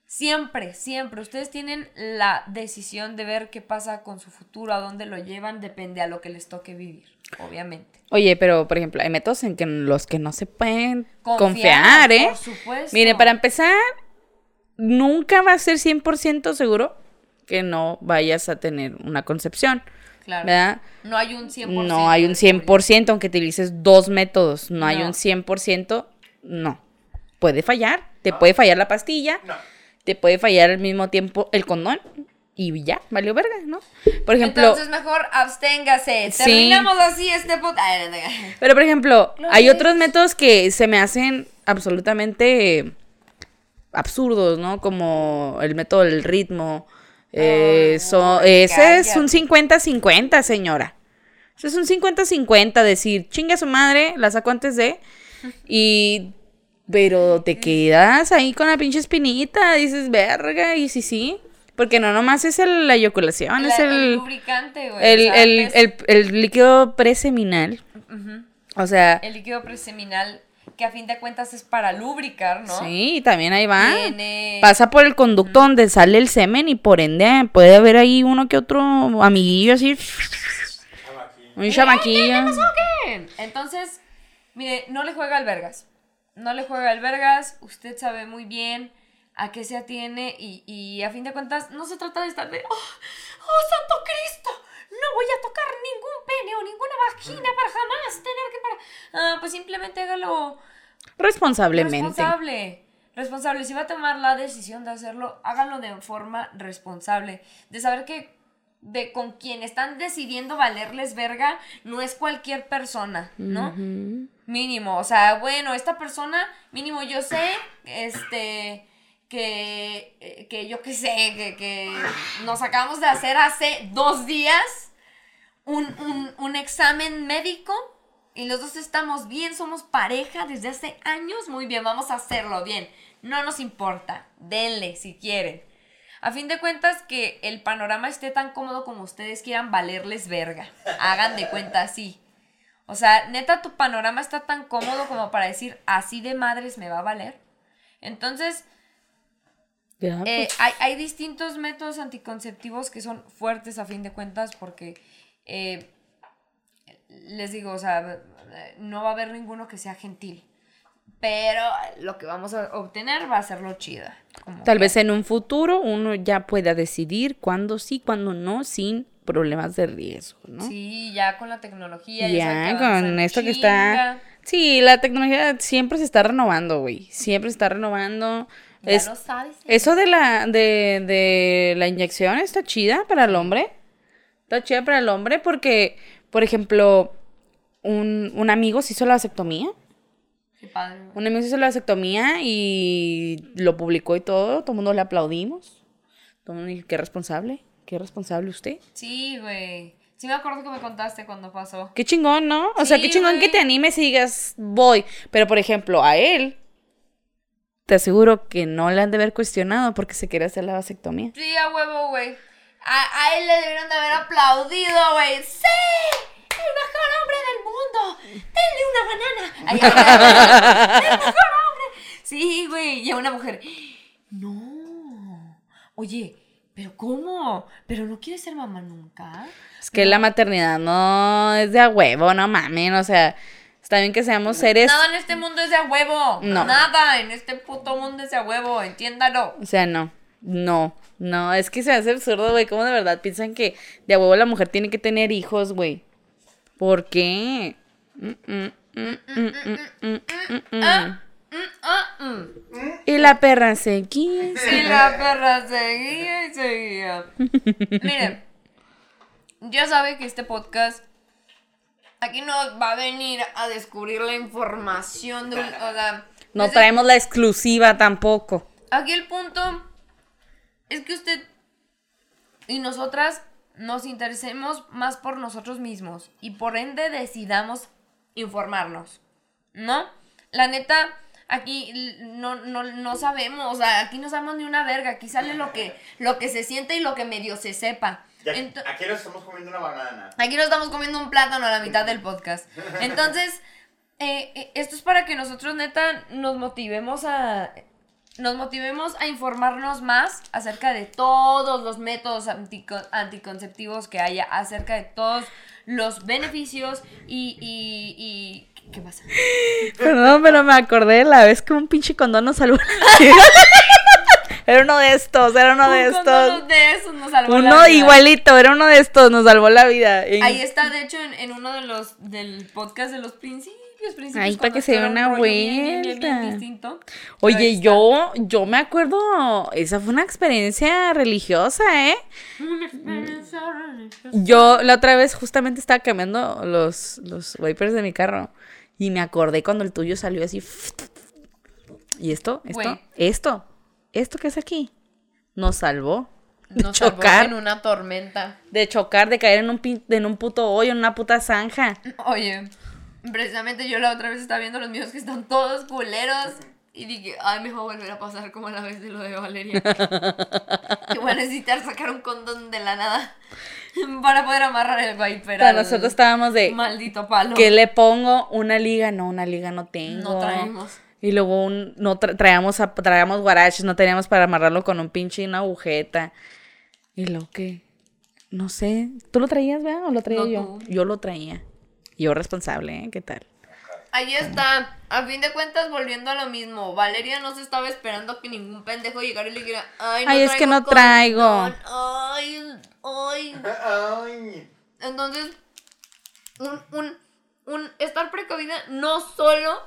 Speaker 3: Siempre, siempre. Ustedes tienen la decisión de ver qué pasa con su futuro, a dónde lo llevan, depende a lo que les toque vivir, obviamente.
Speaker 1: Oye, pero por ejemplo, hay métodos en que los que no se pueden
Speaker 3: Confiar,
Speaker 1: confiar, ¿eh?
Speaker 3: por supuesto.
Speaker 1: Mire, para empezar, nunca va a ser 100% seguro que no vayas a tener una concepción,
Speaker 3: Claro.
Speaker 1: ¿verdad?
Speaker 3: No hay un 100%.
Speaker 1: No hay un
Speaker 3: de seguridad.
Speaker 1: 100%, aunque utilices dos métodos, no, hay un 100%, no. Puede fallar, te puede fallar la pastilla,
Speaker 2: No.
Speaker 1: te puede fallar al mismo tiempo el condón y ya, valió verga, ¿no? Por ejemplo,
Speaker 3: Entonces mejor absténgase.
Speaker 1: Sí.
Speaker 3: Terminamos así este.
Speaker 1: Pero, por ejemplo, hay otros métodos que se me hacen absolutamente absurdos, ¿no? Como el método del ritmo. Eh, so- ese es un
Speaker 3: cállate.
Speaker 1: 50-50, señora. Ese es un 50-50, decir, chinga su madre, la saco antes de. (laughs) Y. Pero te quedas ahí con la pinche espinita, dices, verga, y sí, sí. Porque no nomás es el- la eyaculación, es
Speaker 3: La-
Speaker 1: el,
Speaker 3: lubricante, güey.
Speaker 1: el, el, el- el líquido preseminal. O sea,
Speaker 3: el líquido preseminal que a fin de cuentas es para lubricar, ¿no?
Speaker 1: sí, también ahí va.
Speaker 3: Tiene-
Speaker 1: Pasa por el conducto donde sale el semen y por ende puede haber ahí uno que otro amiguillo así, un chamaquillo.
Speaker 3: Entonces, mire, no le juega al vergas. No le juega al vergas. Usted sabe muy bien a qué se atiene y, y a fin de cuentas no se trata de estar de, oh, oh, santo Cristo, no voy a tocar ningún pene o ninguna vagina para jamás tener que para... Ah, pues simplemente hágalo
Speaker 1: Responsablemente.
Speaker 3: responsable. Responsable. Si va a tomar la decisión de hacerlo, háganlo de forma responsable. De saber que de con quien están decidiendo valerles verga no es cualquier persona, ¿no? Mínimo, o sea, bueno, esta persona, mínimo yo sé, este, que, eh, que yo qué sé, que, que nos acabamos de hacer hace dos días un, un, un examen médico y los dos estamos bien, somos pareja desde hace años, muy bien, vamos a hacerlo bien. No nos importa, denle si quieren. A fin de cuentas, que el panorama esté tan cómodo como ustedes quieran valerles verga. Hagan de cuenta así. O sea, neta, tu panorama está tan cómodo como para decir, así de madres me va a valer. Entonces,
Speaker 1: Ya,
Speaker 3: eh,
Speaker 1: pues,
Speaker 3: hay, hay distintos métodos anticonceptivos que son fuertes a fin de cuentas porque eh, les digo, o sea, no va a haber ninguno que sea gentil. Pero lo que vamos a obtener va a ser lo chida. como
Speaker 1: Tal
Speaker 3: que-
Speaker 1: vez en un futuro uno ya pueda decidir cuándo sí, cuándo no, sin problemas de riesgo, ¿no?
Speaker 3: Sí, ya con la tecnología.
Speaker 1: Ya,
Speaker 3: avanza
Speaker 1: con esto que está... Sí, la tecnología siempre se está renovando, güey. Siempre se está renovando.
Speaker 3: Ya
Speaker 1: Es-
Speaker 3: lo sabes.
Speaker 1: Eso de la, de, de la inyección está chida para el hombre. Está chida para el hombre porque, por ejemplo, un, un amigo se hizo la vasectomía.
Speaker 3: Qué padre.
Speaker 1: Un amigo se hizo la vasectomía y lo publicó y todo. Todo el mundo le aplaudimos. Todo el mundo dijo, qué responsable. Qué responsable usted.
Speaker 3: Sí, güey. Sí me acuerdo que me contaste cuando pasó.
Speaker 1: Qué chingón, ¿no? O sea,
Speaker 3: Sí,
Speaker 1: qué chingón que
Speaker 3: güey.
Speaker 1: te animes y digas, voy. Pero, por ejemplo, a él, te aseguro que no le han de haber cuestionado porque se quiere hacer la vasectomía.
Speaker 3: Sí, a huevo, güey. A, a él le debieron de haber aplaudido, güey. ¡Sí! ¡El mejor hombre del mundo! ¡Denle una banana! Ay, ¡El mejor hombre! Sí, güey. Y a una mujer. No. Oye, ¿pero cómo? ¿Pero no quieres ser mamá nunca?
Speaker 1: Es que la maternidad no es de a huevo, no mamen. O sea, está bien que seamos seres.
Speaker 3: Nada en este mundo es de a huevo.
Speaker 1: No.
Speaker 3: Nada en este puto mundo es de a huevo. Entiéndalo.
Speaker 1: O sea, no. No. No, es que se hace absurdo, güey. ¿Cómo de verdad piensan que de a huevo la mujer tiene que tener hijos, güey? ¿Por qué? Y la perra seguía.
Speaker 3: Y (laughs) la perra seguía y seguía. (laughs) Miren, ya sabe que este podcast aquí no va a venir a descubrir la información de un- o sea,
Speaker 1: No
Speaker 3: desde-
Speaker 1: traemos la exclusiva tampoco.
Speaker 3: Aquí el punto es que usted y nosotras nos interesemos más por nosotros mismos y por ende decidamos informarnos, ¿no? La neta, aquí no, no, no sabemos, o sea, aquí no sabemos ni una verga, aquí sale lo que, lo que se siente y lo que medio se sepa.
Speaker 2: Ya- aquí nos estamos comiendo una banana.
Speaker 3: Aquí nos estamos comiendo un plátano a la mitad del podcast. (laughs) Entonces, eh, eh, esto es para que nosotros neta nos motivemos a... Nos motivemos a informarnos más acerca de todos los métodos antico- anticonceptivos que haya, acerca de todos los beneficios y... y, y- ¿Qué pasa?
Speaker 1: Perdón, pero me acordé de la vez que un pinche condón nos salvó. (laughs) Era uno de estos, era uno de estos.
Speaker 3: de esos nos salvó la
Speaker 1: Uno
Speaker 3: vida.
Speaker 1: igualito, era uno de estos, nos salvó la vida.
Speaker 3: Ahí está, de hecho, en, en uno de los del podcast de los principios, principios.
Speaker 1: Ahí, para que se dé una
Speaker 3: un rollo bien, bien, bien, bien
Speaker 1: vuelta. Oye, yo, yo me acuerdo, esa fue una experiencia religiosa, ¿eh?
Speaker 3: Una experiencia religiosa.
Speaker 1: Yo la otra vez justamente estaba cambiando los, los wipers de mi carro y me acordé cuando el tuyo salió así. ¿Y esto? ¿Esto? ¿Esto? ¿Esto qué es aquí? Nos salvó. De
Speaker 3: Nos salvó
Speaker 1: chocar.
Speaker 3: en una tormenta.
Speaker 1: De chocar, de caer en un, pin- en un puto hoyo, en una puta zanja. (laughs)
Speaker 3: Oye, precisamente yo la otra vez estaba viendo los míos que están todos culeros. Y dije, ay, me va a volver a pasar como la vez de lo de Valeria. (laughs) que voy a necesitar sacar un condón de la nada (laughs) para poder amarrar el wiper.
Speaker 1: Pero
Speaker 3: al
Speaker 1: nosotros estábamos de,
Speaker 3: Maldito palo.
Speaker 1: ¿qué le pongo? Una liga, no, una liga no tengo.
Speaker 3: No traemos.
Speaker 1: Y luego un, no tra- traíamos, a- traíamos guaraches, no teníamos para amarrarlo con un pinche y una agujeta. Y lo que, no sé, ¿tú lo traías, verdad? ¿O lo traía
Speaker 3: No,
Speaker 1: yo? Yo lo traía. Yo responsable, ¿eh? ¿Qué tal?
Speaker 3: Ahí está. A fin de cuentas, volviendo a lo mismo. Valeria no se estaba esperando que ningún pendejo llegara y le dijera, ay, no
Speaker 1: Ay, es que no
Speaker 3: condón.
Speaker 1: traigo.
Speaker 3: Ay, ay.
Speaker 2: Ay.
Speaker 3: Entonces, un, un, un estar precavida no solo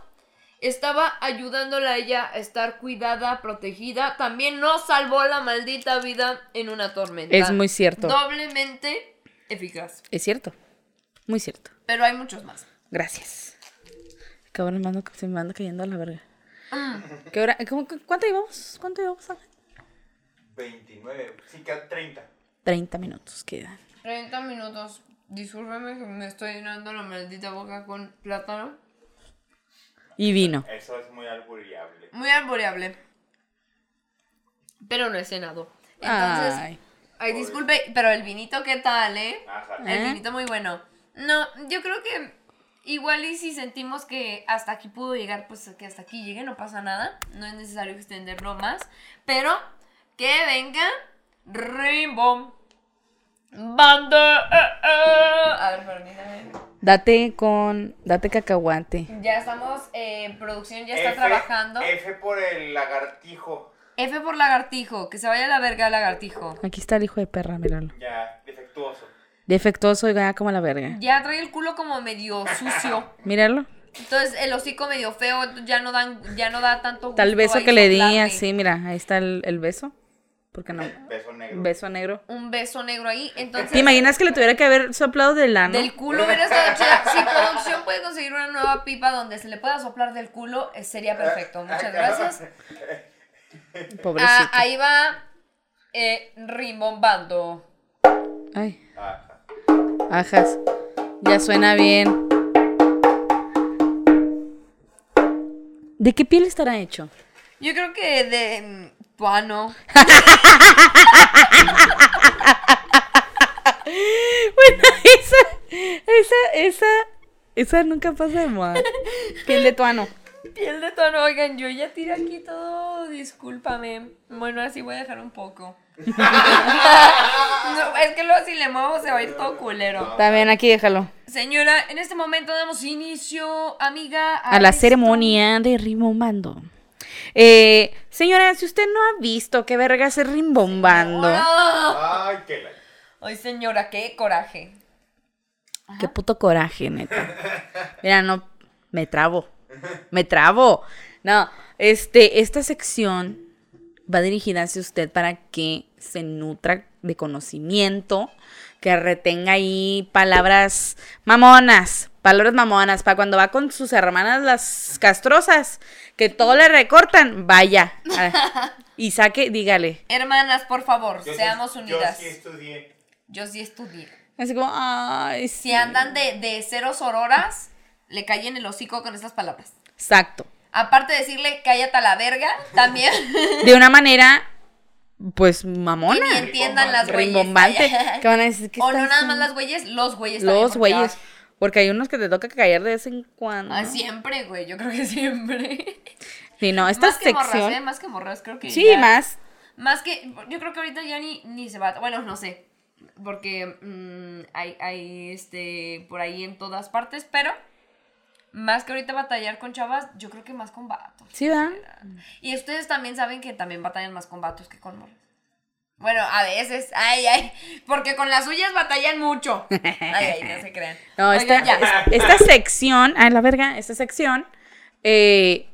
Speaker 3: estaba ayudándola a ella a estar cuidada, protegida, también nos salvó la maldita vida en una tormenta.
Speaker 1: Es muy cierto.
Speaker 3: Doblemente eficaz.
Speaker 1: Es cierto. Muy cierto.
Speaker 3: Pero hay muchos más.
Speaker 1: Gracias. Cabrón, me ando- se me anda cayendo a la verga.
Speaker 3: Mm.
Speaker 1: ¿Qué hora? ¿Cómo- cu- ¿Cuánto llevamos? ¿Cuánto llevamos? Ángel?
Speaker 2: 29, sí, que 30.
Speaker 1: 30 minutos quedan.
Speaker 3: 30 minutos. Discúlpeme que me estoy llenando la maldita boca con plátano.
Speaker 1: Y vino.
Speaker 2: Eso es muy alburiable.
Speaker 3: Muy arboreable. Pero no he cenado. Entonces,
Speaker 1: Ay.
Speaker 3: ay, disculpe, pero el vinito, ¿qué tal, eh?
Speaker 2: Ajá.
Speaker 3: El
Speaker 1: ¿Eh?
Speaker 3: vinito muy bueno. No, yo creo que igual y si sentimos que hasta aquí pudo llegar, pues que hasta aquí llegue, no pasa nada. No es necesario extenderlo más. Pero que venga Rimbom. Banda. eh, eh. A ver, permítame.
Speaker 1: Date con. Date cacahuate.
Speaker 3: Ya estamos, eh, producción ya está
Speaker 2: F-
Speaker 3: trabajando.
Speaker 2: F por el lagartijo.
Speaker 3: F por lagartijo, que se vaya a la verga lagartijo.
Speaker 1: Aquí está el hijo de perra, míralo.
Speaker 2: Ya, defectuoso.
Speaker 1: Defectuoso y gana como la verga.
Speaker 3: Ya trae el culo como medio sucio. (laughs)
Speaker 1: Míralo.
Speaker 3: Entonces el hocico medio feo ya no dan, ya no da tanto
Speaker 1: Tal
Speaker 3: gusto
Speaker 1: beso
Speaker 3: ahí
Speaker 1: que le di así, mira, ahí está el, el beso. ¿Por qué no?
Speaker 2: Beso negro.
Speaker 1: Beso negro.
Speaker 3: Un beso negro ahí. Entonces
Speaker 1: ¿Te imaginas que le tuviera que haber soplado del ano?
Speaker 3: del culo hubiera (laughs) estado chida. Si producción puede conseguir una nueva pipa donde se le pueda soplar del culo, eh, sería perfecto. Muchas gracias.
Speaker 1: Pobrecito.
Speaker 3: Ah, ahí va eh, rimbombando.
Speaker 1: Ay, ajas. Ya suena bien. ¿De qué piel estará hecho?
Speaker 3: Yo creo que de tuano. (laughs)
Speaker 1: Bueno, esa, esa, esa, esa nunca pasa de moda. Piel de tuano.
Speaker 3: Piel de tono, oigan, yo ya tiré aquí todo, discúlpame. Bueno, así voy a dejar un poco. (laughs) No, es que luego si le muevo se va a ir todo culero.
Speaker 1: También aquí déjalo.
Speaker 3: Señora, en este momento damos inicio, amiga,
Speaker 1: A la
Speaker 3: esto.
Speaker 1: ceremonia de rimbombando. Eh, señora, si usted no ha visto qué vergas es rimbombando.
Speaker 2: Ay, qué la.
Speaker 3: Ay, señora, qué coraje.
Speaker 1: qué puto coraje, neta. Mira, no, me trabo. Me trabo. No, este, esta sección va dirigida hacia usted para que se nutra de conocimiento, que retenga ahí palabras mamonas, palabras mamonas, para cuando va con sus hermanas las castrosas, que todo le recortan, vaya. (laughs) y saque, dígale.
Speaker 3: Hermanas, por favor,
Speaker 2: Yo sí-
Speaker 3: seamos unidas.
Speaker 2: Yo sí estudié.
Speaker 3: Yo sí estudié.
Speaker 1: Así como, ay, sí.
Speaker 3: Si andan de, de cero sororas, le callen el hocico con estas palabras.
Speaker 1: Exacto.
Speaker 3: Aparte de decirle cállate a la verga, también
Speaker 1: De una manera, pues,
Speaker 3: que
Speaker 1: mamona.
Speaker 3: ni entiendan las güeyes.
Speaker 1: Rimbombante. ¿Qué van a decir? ¿Qué
Speaker 3: O no nada más las güeyes, los güeyes.
Speaker 1: Los güeyes. Porque hay unos que te toca callar de vez en cuando.
Speaker 3: Ah, siempre, güey, yo creo que (laughs) siempre.
Speaker 1: Sí, no, esta
Speaker 3: más que morras,
Speaker 1: sección.
Speaker 3: ¿eh? Más que morras, creo que
Speaker 1: sí,
Speaker 3: ya-
Speaker 1: más.
Speaker 3: Más que, yo creo que ahorita ya ni, ni se va, bueno, no sé, porque mm, hay, hay, este, por ahí en todas partes, pero más que ahorita batallar con chavas, yo creo que más con vatos.
Speaker 1: Sí, ¿verdad?
Speaker 3: Y ustedes también saben que también batallan más con vatos que con morras. Bueno, a veces, ay, ay, porque con las suyas batallan mucho. Ay, ay, no se crean. (laughs)
Speaker 1: No, esta,
Speaker 3: Oigan, ya.
Speaker 1: es- esta sección, a la verga, esta sección eh,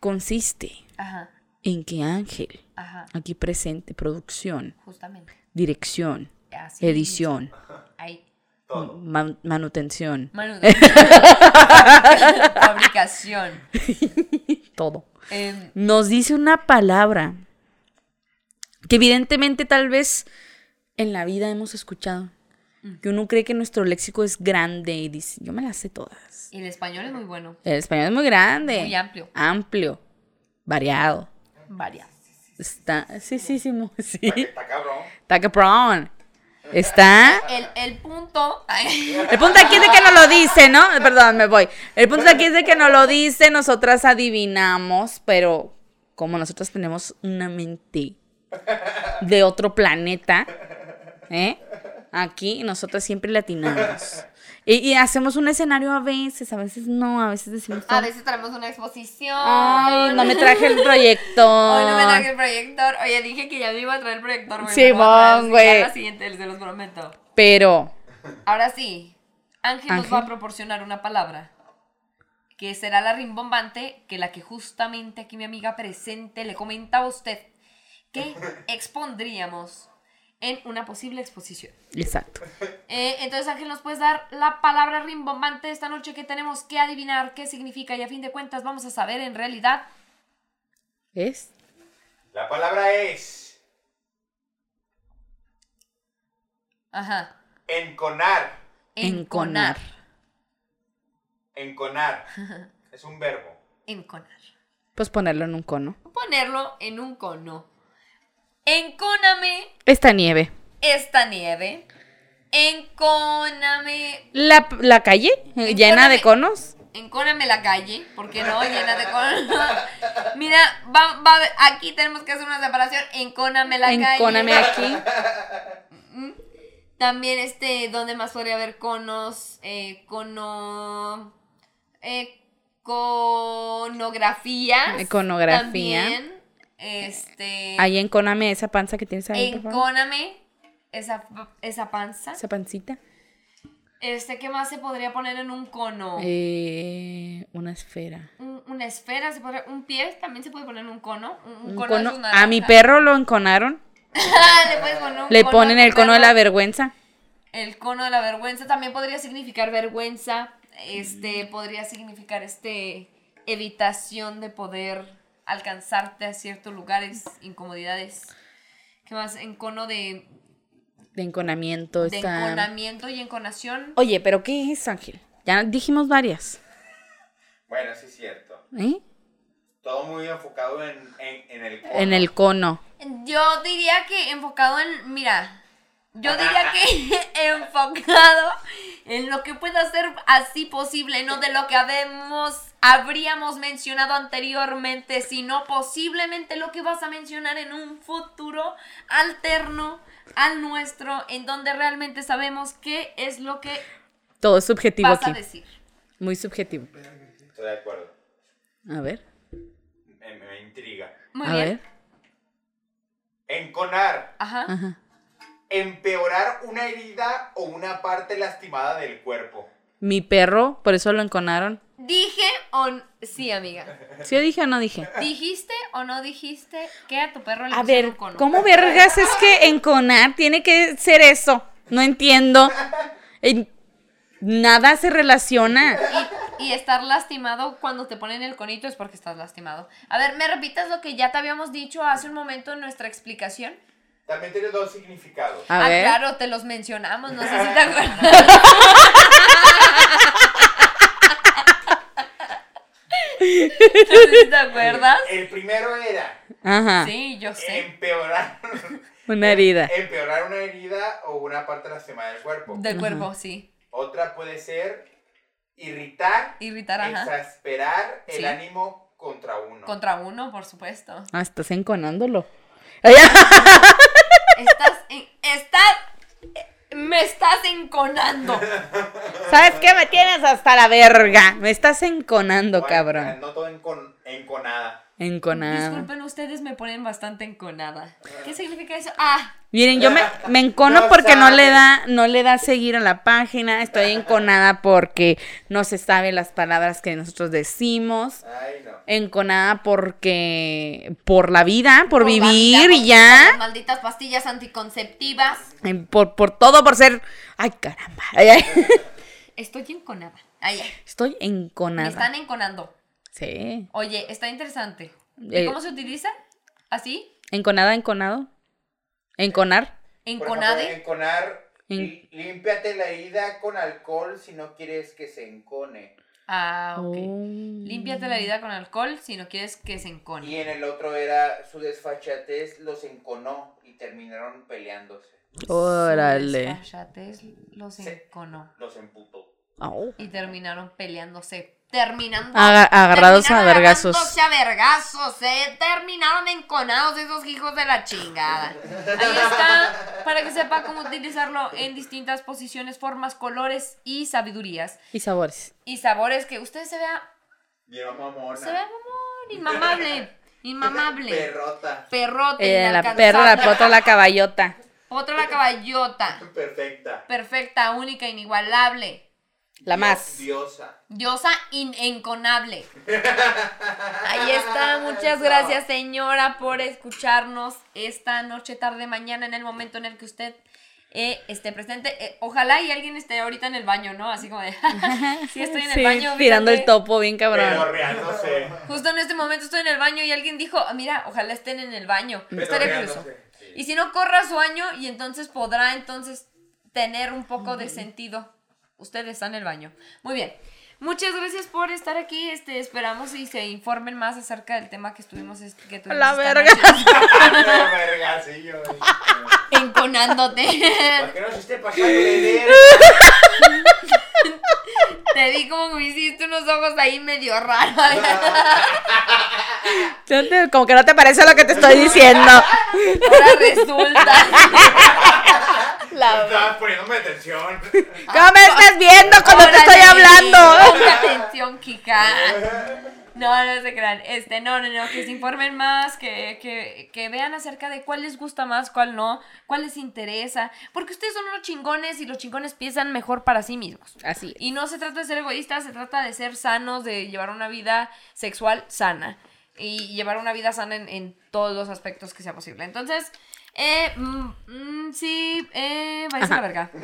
Speaker 1: consiste
Speaker 3: Ajá,
Speaker 1: en que Ángel,
Speaker 3: ajá,
Speaker 1: aquí presente, producción,
Speaker 3: justamente.
Speaker 1: dirección,
Speaker 3: Así.
Speaker 1: edición, man- manutención,
Speaker 3: Manu- (laughs) Fabricación.
Speaker 1: todo.
Speaker 3: Em,
Speaker 1: nos dice una palabra que evidentemente tal vez en la vida hemos escuchado. Que uno cree que nuestro léxico es grande y dice, yo me las sé todas.
Speaker 3: y el español es muy bueno.
Speaker 1: El español es muy grande.
Speaker 3: Muy amplio.
Speaker 1: Amplio. Variado.
Speaker 3: Varias.
Speaker 1: Está, sí, sí, sí, sí.
Speaker 2: Está cabrón.
Speaker 1: Está cabrón. Está.
Speaker 3: El, el punto.
Speaker 1: El punto aquí es de que no lo dice, ¿no? Perdón, me voy. El punto aquí es de que no lo dice, nosotras adivinamos, pero como nosotras tenemos una mente de otro planeta, ¿eh? Aquí nosotras siempre latinamos. Y, y hacemos un escenario a veces, a veces no, a veces decimos...
Speaker 3: a veces traemos una exposición.
Speaker 1: Ay, no me traje el proyector.
Speaker 3: Hoy no me traje el proyector. Oye, dije que ya me iba a traer el proyector, güey.
Speaker 1: Sí, güey.
Speaker 3: La siguiente, se los prometo.
Speaker 1: Pero,
Speaker 3: Ahora sí, Ángel, nos
Speaker 1: Ángel.
Speaker 3: va a proporcionar una palabra. Que será la rimbombante, que la que justamente aquí mi amiga presente le comentaba a usted que (laughs) expondríamos en una posible exposición.
Speaker 1: exacto.
Speaker 3: Eh, entonces, Ángel, ¿nos puedes dar la palabra rimbombante esta noche que tenemos que adivinar qué significa? Y a fin de cuentas vamos a saber en realidad.
Speaker 1: ¿Ves?
Speaker 2: La palabra es
Speaker 3: Ajá.
Speaker 2: enconar.
Speaker 1: Enconar.
Speaker 2: Enconar. (laughs) Es un verbo.
Speaker 3: Enconar.
Speaker 1: Pues ponerlo en un cono.
Speaker 3: Ponerlo en un cono. Encóname
Speaker 1: Esta nieve.
Speaker 3: esta nieve. Encóname.
Speaker 1: La, la calle llena de conos.
Speaker 3: Encóname la calle. ¿Por qué no? Llena de conos. (laughs) Mira, va, va, aquí tenemos que hacer una separación. Encóname la calle.
Speaker 1: Encóname aquí.
Speaker 3: También, este, ¿dónde más podría haber conos? Eh, cono. Eh, conografías.
Speaker 1: Iconografía.
Speaker 3: También. Este.
Speaker 1: Ahí encóname esa panza que tienes ahí.
Speaker 3: Encóname esa, esa panza.
Speaker 1: Esa pancita.
Speaker 3: Este, ¿qué más se podría poner en un cono?
Speaker 1: Eh, una esfera.
Speaker 3: Un- una esfera, se podría- un pie también se puede poner en un cono. Un, un
Speaker 1: Un
Speaker 3: cono
Speaker 1: A mi perro lo enconaron. (laughs)
Speaker 3: Le puedes poner un
Speaker 1: Le
Speaker 3: cono a
Speaker 1: ponen el cono de la vergüenza.
Speaker 3: El cono de la vergüenza también podría significar vergüenza. Este, podría significar este evitación de poder alcanzarte a ciertos lugares, incomodidades. ¿Qué más? En cono de,
Speaker 1: De enconamiento.
Speaker 3: de
Speaker 1: está-
Speaker 3: enconamiento y enconación.
Speaker 1: Oye, pero ¿qué es, Ángel? Ya dijimos varias.
Speaker 2: Bueno, sí es cierto.
Speaker 1: ¿Eh?
Speaker 2: Todo muy enfocado en, en, en el cono.
Speaker 1: En el cono.
Speaker 3: Yo diría que enfocado en, mira, yo diría que (laughs) enfocado en lo que pueda ser así posible, no de lo que habemos, habríamos mencionado anteriormente, sino posiblemente lo que vas a mencionar en un futuro alterno al nuestro, en donde realmente sabemos qué es lo que
Speaker 1: Todo es subjetivo
Speaker 3: vas a
Speaker 1: aquí.
Speaker 3: decir.
Speaker 1: Muy subjetivo.
Speaker 2: Estoy de acuerdo.
Speaker 1: A ver.
Speaker 2: Me, me intriga.
Speaker 3: Muy
Speaker 1: a
Speaker 3: bien.
Speaker 1: ver.
Speaker 2: Enconar.
Speaker 3: Ajá.
Speaker 1: Ajá.
Speaker 2: Empeorar una herida o una parte lastimada del cuerpo.
Speaker 1: Mi perro, por eso lo enconaron.
Speaker 3: Dije o n- sí, amiga.
Speaker 1: ¿Sí dije o no dije?
Speaker 3: ¿Dijiste o no dijiste que a tu perro le
Speaker 1: A
Speaker 3: pusieron
Speaker 1: ver,
Speaker 3: cono?
Speaker 1: ¿cómo vergas es que enconar tiene que ser eso? No entiendo. En- Nada se relaciona.
Speaker 3: Y, y estar lastimado cuando te ponen el conito es porque estás lastimado. A ver, ¿me repitas lo que ya te habíamos dicho hace un momento en nuestra explicación?
Speaker 2: También tiene dos significados.
Speaker 1: A
Speaker 3: ah,
Speaker 1: ver.
Speaker 3: claro, te los mencionamos, no sé si te (laughs) acuerdas. No sé si (laughs) te acuerdas.
Speaker 2: El primero era
Speaker 1: Ajá.
Speaker 3: Sí, yo sé.
Speaker 2: empeorar,
Speaker 1: Una herida.
Speaker 2: empeorar una herida o una parte lastimada del cuerpo.
Speaker 3: Del cuerpo, sí.
Speaker 2: Otra puede ser irritar,
Speaker 3: Irritar, ajá.
Speaker 2: exasperar el
Speaker 3: Sí.
Speaker 2: ánimo contra uno.
Speaker 3: Contra uno, por supuesto.
Speaker 1: Ah, estás enconándolo. (laughs) Ay,
Speaker 3: Estás en, estás me estás enconando.
Speaker 1: ¿Sabes qué? Me tienes hasta la verga. Me estás enconando,
Speaker 2: Bueno,
Speaker 1: cabrón.
Speaker 2: No todo encon- enconada.
Speaker 1: Enconado.
Speaker 3: Disculpen, ustedes me ponen bastante enconada. ¿Qué significa eso? Ah,
Speaker 1: Miren, yo me, me encono
Speaker 2: No
Speaker 1: porque no le da, no le da seguir a la página. Estoy enconada porque no se sabe las palabras que nosotros decimos.
Speaker 2: Ay, no.
Speaker 1: Enconada porque por la vida, por, vivir y
Speaker 3: por
Speaker 1: ya.
Speaker 3: Las malditas pastillas anticonceptivas.
Speaker 1: En- Por, por todo, por ser. Ay, caramba. Ay, ay.
Speaker 3: Estoy enconada. Ay, ay.
Speaker 1: Estoy
Speaker 3: Me
Speaker 1: enconada.
Speaker 3: están enconando.
Speaker 1: Sí.
Speaker 3: Oye, está interesante. ¿Y
Speaker 1: Eh,
Speaker 3: cómo se utiliza? ¿Así?
Speaker 1: Enconada, enconado. Enconar.
Speaker 2: Ejemplo,
Speaker 3: ¿Enconade?
Speaker 2: enconar,
Speaker 1: En-
Speaker 2: lí- límpiate la herida con alcohol si no quieres que se encone.
Speaker 3: Ah, ok.
Speaker 1: Oh.
Speaker 3: Límpiate la herida con alcohol si no quieres que se encone.
Speaker 2: Y en el otro era su desfachatez los enconó y terminaron peleándose.
Speaker 1: Órale.
Speaker 3: Su desfachatez los enconó.
Speaker 2: Los emputó.
Speaker 1: Au.
Speaker 3: Y terminaron peleándose. Terminando.
Speaker 1: Aga- agarrados a vergazos.
Speaker 3: a vergazos, eh. Terminaron enconados esos hijos de la chingada. Ahí está. Para que sepa cómo utilizarlo en distintas posiciones, formas, colores y sabidurías.
Speaker 1: Y sabores.
Speaker 3: Y sabores que usted se vea.
Speaker 2: Bien mamona.
Speaker 3: Se vea amor, inmamable. (laughs) Inmamable.
Speaker 2: Perrota.
Speaker 3: Perrote.
Speaker 1: Eh, la perra, la potra, la caballota.
Speaker 3: Otra la caballota.
Speaker 2: Perfecta.
Speaker 3: Perfecta, única, inigualable.
Speaker 1: La más.
Speaker 2: Diosa.
Speaker 3: Diosa inenconable. (laughs) Ahí está. Muchas gracias, señora, por escucharnos esta noche, tarde, mañana, en el momento en el que usted eh, esté presente. Eh, ojalá y alguien esté ahorita en el baño, ¿no? Así como de. (laughs) sí, estoy en el
Speaker 1: Sí,
Speaker 3: baño. (laughs)
Speaker 1: tirando el topo bien cabrón.
Speaker 3: Justo en este momento estoy en el baño y alguien dijo, "Ah, mira, ojalá estén en el baño. Estaría curioso.
Speaker 2: Perorreándose. Sí.
Speaker 3: Y si no, corra a su año y entonces podrá entonces tener un poco de sentido Usted está en el baño. Muy bien. Muchas gracias por estar aquí. Este, esperamos y se informen más acerca del tema que estuvimos. est- Que tuvimos
Speaker 1: la verga.
Speaker 3: noche.
Speaker 2: Verga, sí, yo.
Speaker 3: Enconándote.
Speaker 2: ¿Por qué no se esté pasando de?
Speaker 3: Te di como que me hiciste unos ojos ahí medio raros.
Speaker 1: Como que no te parece lo que te estoy diciendo.
Speaker 3: Ahora resulta. (laughs)
Speaker 1: La-
Speaker 2: Estabas poniéndome atención. (laughs)
Speaker 1: ¿Cómo me estás viendo cuando te estoy hablando? (laughs)
Speaker 3: Atención, Kika. (laughs) No, no se crean. Este, no, no, no, que se informen más, que, que, que vean acerca de cuál les gusta más, cuál no, cuál les interesa. Porque ustedes son unos chingones y los chingones piensan mejor para sí mismos.
Speaker 1: Así es.
Speaker 3: Y no se trata de ser egoístas, se trata de ser sanos, de llevar una vida sexual sana. Y llevar una vida sana en, en todos los aspectos que sea posible. Entonces, eh, mm, mm, sí, eh, váyanse a la verga. (laughs)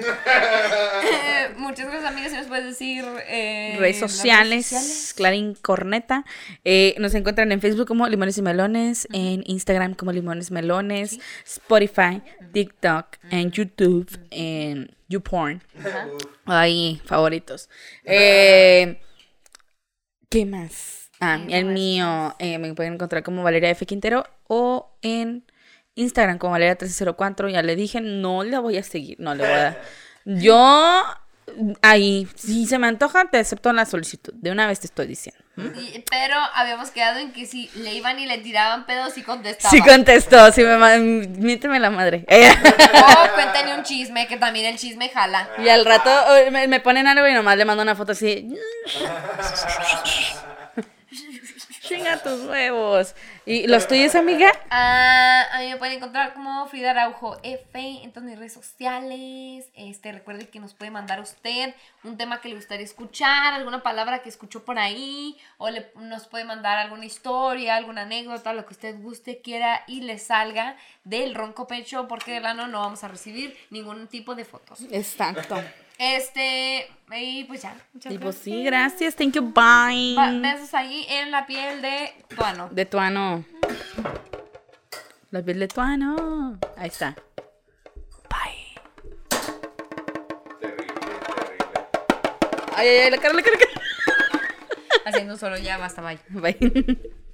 Speaker 3: Eh, muchas gracias, amigas. Si nos puedes decir. eh,
Speaker 1: redes sociales, Clarín Corneta. Eh, nos encuentran en Facebook como Limones y Melones, en Instagram como Limones Melones, Spotify, TikTok, en YouTube, en YouPorn. Ahí, favoritos. Eh, ¿Qué más? Ah, el mío me pueden encontrar como Valeria F. Quintero o en Instagram como Valeria1304. Ya le dije, no le voy a seguir, no le voy a dar. (laughs) Yo, ahí, si se me antoja, te acepto la solicitud. De una vez te estoy diciendo.
Speaker 3: Y- pero habíamos quedado en que si le iban y le tiraban pedos y contestaba.
Speaker 1: Sí contestó, sí me miénteme la madre. (laughs)
Speaker 3: O cuéntale (laughs) un chisme, que también el chisme jala.
Speaker 1: y al rato eh, me, me ponen algo y nomás le mando una foto así. Chinga tus huevos. ¿Y los tuyos, amiga?
Speaker 3: Ah, a mí me pueden encontrar como Frida Araujo F en todas mis redes sociales. Este, recuerde que nos puede mandar usted un tema que le gustaría escuchar, alguna palabra que escuchó por ahí, o le, nos puede mandar alguna historia, alguna anécdota, lo que usted guste, quiera y le salga del ronco pecho, porque del ano no vamos a recibir ningún tipo de fotos.
Speaker 1: Exacto.
Speaker 3: Este, y pues ya. Muchas
Speaker 1: Y pues
Speaker 3: gracias.
Speaker 1: sí, gracias. Thank you. Bye.
Speaker 3: Ba- Besos ahí en la piel de tu ano.
Speaker 1: De Tuano. La piel de Tuano. Ahí está. Bye.
Speaker 2: Terrible, terrible.
Speaker 1: Ay, ay, ay, la cara, la cara, la cara.
Speaker 3: Haciendo solo ya, basta, bye.
Speaker 1: Bye. (laughs)